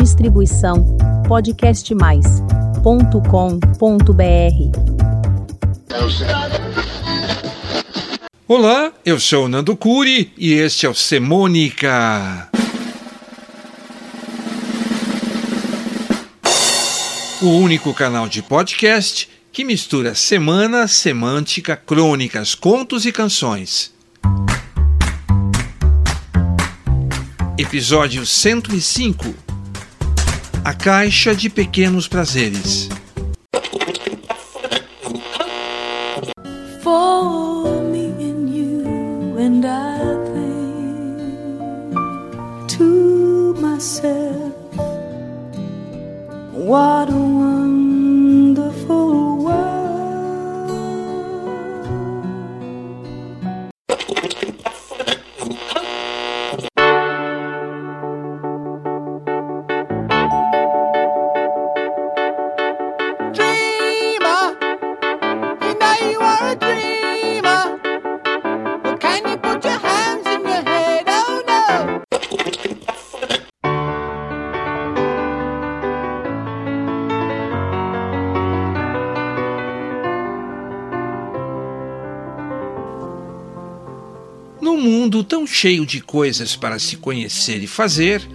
Distribuição podcastmais.com.br. Olá, eu sou Nando Curi e este é o Semônica. O único canal de podcast que mistura semana, semântica, crônicas, contos e canções. Episódio 105 A Caixa de Pequenos Prazeres. Mundo tão cheio de coisas para se conhecer e fazer,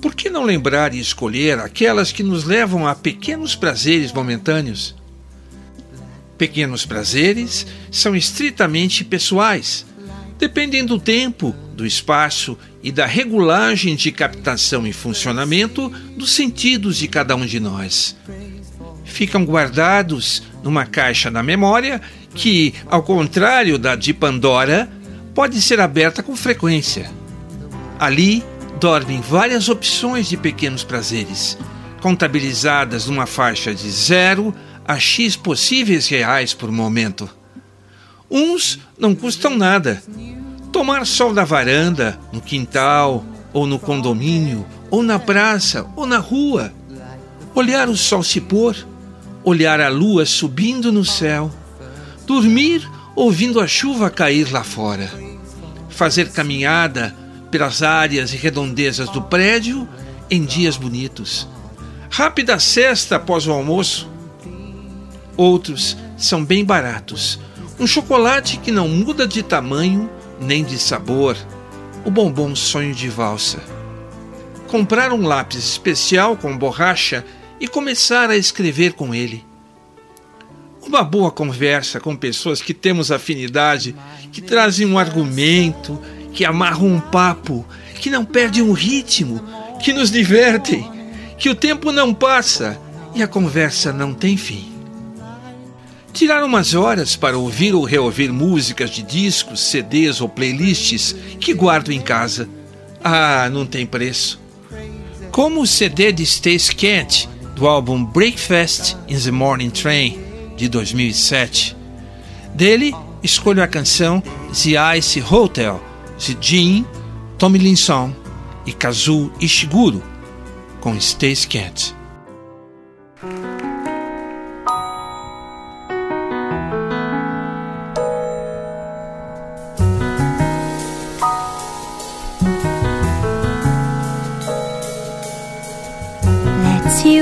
por que não lembrar e escolher aquelas que nos levam a pequenos prazeres momentâneos? Pequenos prazeres são estritamente pessoais, dependem do tempo, do espaço e da regulagem de captação e funcionamento dos sentidos de cada um de nós. Ficam guardados numa caixa na memória que, ao contrário da de Pandora, pode ser aberta com frequência. Ali dormem várias opções de pequenos prazeres, contabilizadas numa faixa de 0 a X possíveis reais por momento. Uns não custam nada. Tomar sol na varanda, no quintal, ou no condomínio, ou na praça, ou na rua. Olhar o sol se pôr, olhar a lua subindo no céu. Dormir ouvindo a chuva cair lá fora. Fazer caminhada pelas áreas e redondezas do prédio em dias bonitos. Rápida cesta após o almoço. Outros são bem baratos. Um chocolate que não muda de tamanho nem de sabor. O bombom sonho de valsa. Comprar um lápis especial com borracha e começar a escrever com ele. Uma boa conversa com pessoas que temos afinidade, que trazem um argumento, que amarram um papo, que não perdem o ritmo, que nos divertem, que o tempo não passa e a conversa não tem fim. Tirar umas horas para ouvir ou reouvir músicas de discos, CDs ou playlists que guardo em casa. Ah, não tem preço. Como o CD de Stace Kent, do álbum Breakfast in the Morning Train, de 2007. Dele, escolho a canção The Ice Hotel, de Jim Tomlinson e Kazuo Ishiguro, com Stace Kent.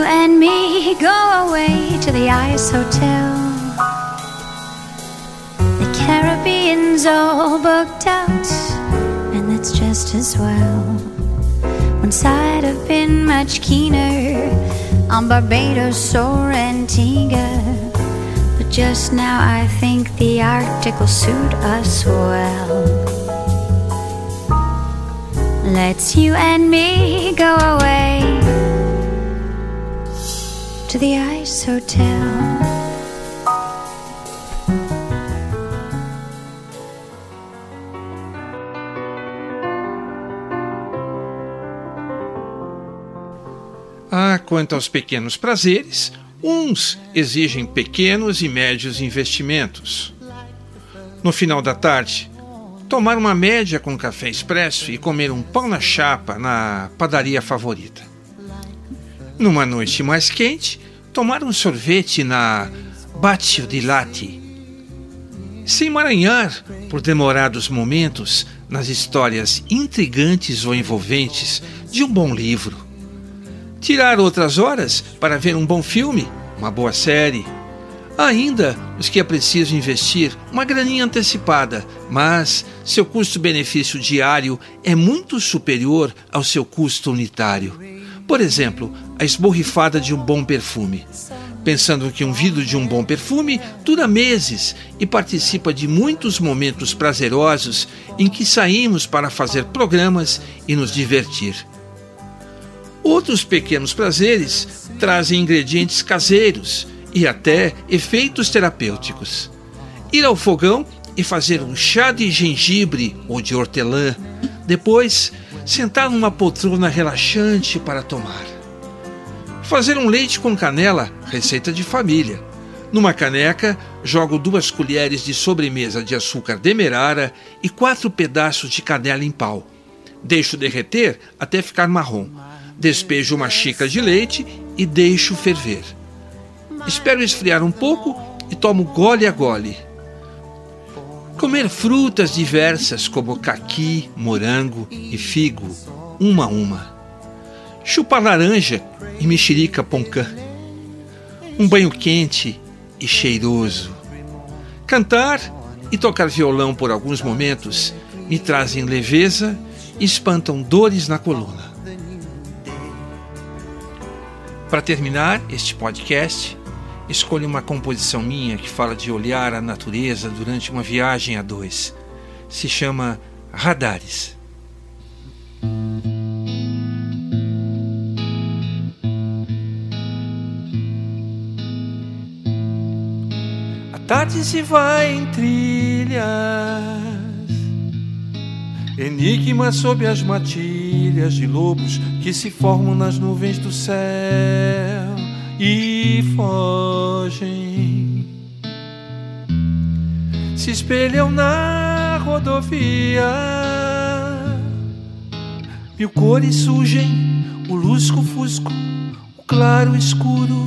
And me go away to the Ice Hotel. The Caribbean's all booked out, and that's just as well. Once I'd have been much keener on Barbados or Antigua, but just now I think the Arctic will suit us well. Let's you and me go away to the Ice Hotel. Ah, quanto aos pequenos prazeres, uns exigem pequenos e médios investimentos. No final da tarde, tomar uma média com café expresso e comer um pão na chapa na padaria favorita. Numa noite mais quente, tomar um sorvete na Batio di Latte. Se emaranhar por demorados momentos nas histórias intrigantes ou envolventes de um bom livro. Tirar outras horas para ver um bom filme, uma boa série. Ainda os que é preciso investir uma graninha antecipada, mas seu custo-benefício diário é muito superior ao seu custo unitário. Por exemplo, a esborrifada de um bom perfume pensando que um vidro de um bom perfume dura meses e participa de muitos momentos prazerosos em que saímos para fazer programas e nos divertir. Outros pequenos prazeres trazem ingredientes caseiros e até efeitos terapêuticos. Ir ao fogão e fazer um chá de gengibre ou de hortelã, depois sentar numa poltrona relaxante para tomar. Fazer um leite com canela, receita de família. Numa caneca, jogo duas colheres de sobremesa de açúcar demerara e quatro pedaços de canela em pau. Deixo derreter até ficar marrom. Despejo uma xícara de leite e deixo ferver. Espero esfriar um pouco e tomo gole a gole. Comer frutas diversas como caqui, morango e figo, uma a uma chupar laranja e mexerica poncã, um banho quente e cheiroso. Cantar e tocar violão por alguns momentos me trazem leveza e espantam dores na coluna. Para terminar este podcast, escolho uma composição minha que fala de olhar a natureza durante uma viagem a dois. Se chama Radares. tarde se vai em trilhas, enigmas sob as matilhas de lobos que se formam nas nuvens do céu e fogem. Se espelham na rodovia, mil cores surgem, o lusco-fusco, o claro escuro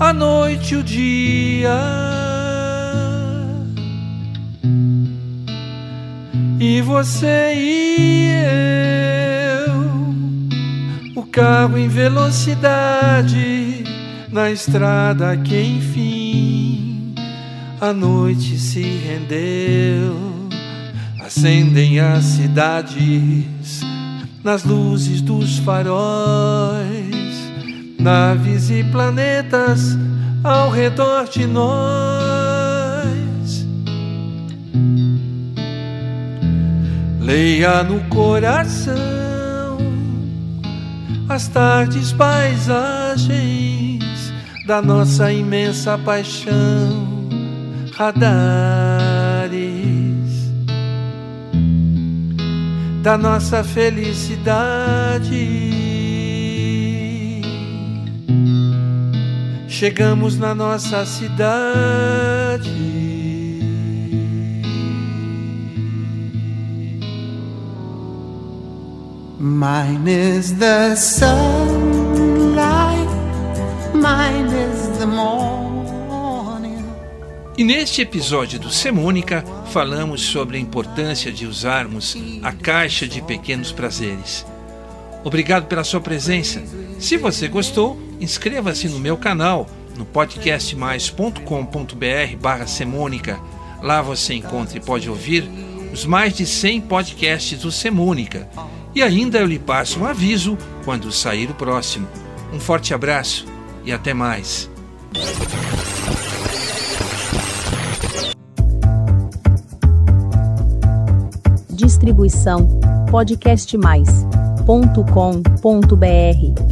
a noite o dia. E você e eu, carro em velocidade na estrada que enfim a noite se rendeu. Acendem as cidades nas luzes dos faróis naves e planetas ao redor de nós. Leia no coração as tardes paisagens da nossa imensa paixão, radares da nossa felicidade. chegamos na nossa cidade. Mine is the sunlight, mine is the morning. E neste episódio do Semônica falamos sobre a importância de usarmos a caixa de pequenos prazeres. Obrigado pela sua presença. Se você gostou, inscreva-se no meu canal no podcastmais.com.br barra Semônica. Lá você encontra e pode ouvir os mais de 100 podcasts do Semônica. E ainda eu lhe passo um aviso quando sair o próximo. Um forte abraço e até mais. Distribuição podcastmais.com.br